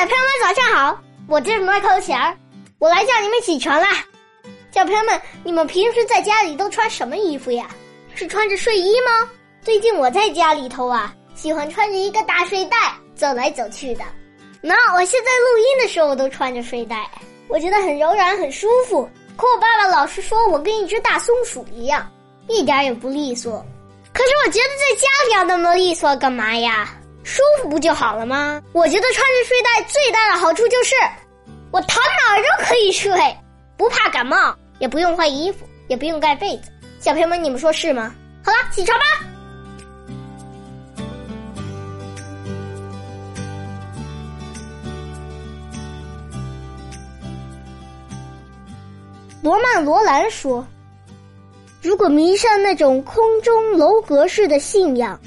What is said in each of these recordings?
小朋友们早上好，我是麦克钱儿，我来叫你们起床啦。小朋友们，你们平时在家里都穿什么衣服呀？是穿着睡衣吗？最近我在家里头啊，喜欢穿着一个大睡袋走来走去的。那我现在录音的时候都穿着睡袋，我觉得很柔软很舒服。可我爸爸老是说我跟一只大松鼠一样，一点也不利索。可是我觉得在家里要那么利索干嘛呀？舒服不就好了吗？我觉得穿着睡袋最大的好处就是，我躺哪儿都可以睡，不怕感冒，也不用换衣服，也不用盖被子。小朋友们，你们说是吗？好了，起床吧。罗曼·罗兰说：“如果迷上那种空中楼阁式的信仰。”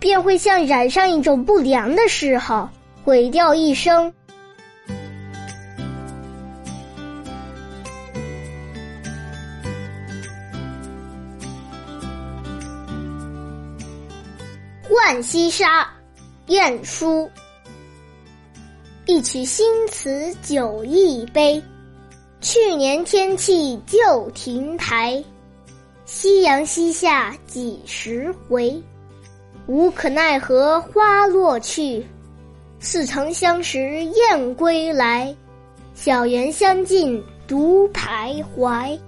便会像染上一种不良的嗜好，毁掉一生。浣溪沙，晏殊。一曲新词酒一杯，去年天气旧亭台，夕阳西下几时回？无可奈何花落去，似曾相识燕归来。小园香径独徘徊。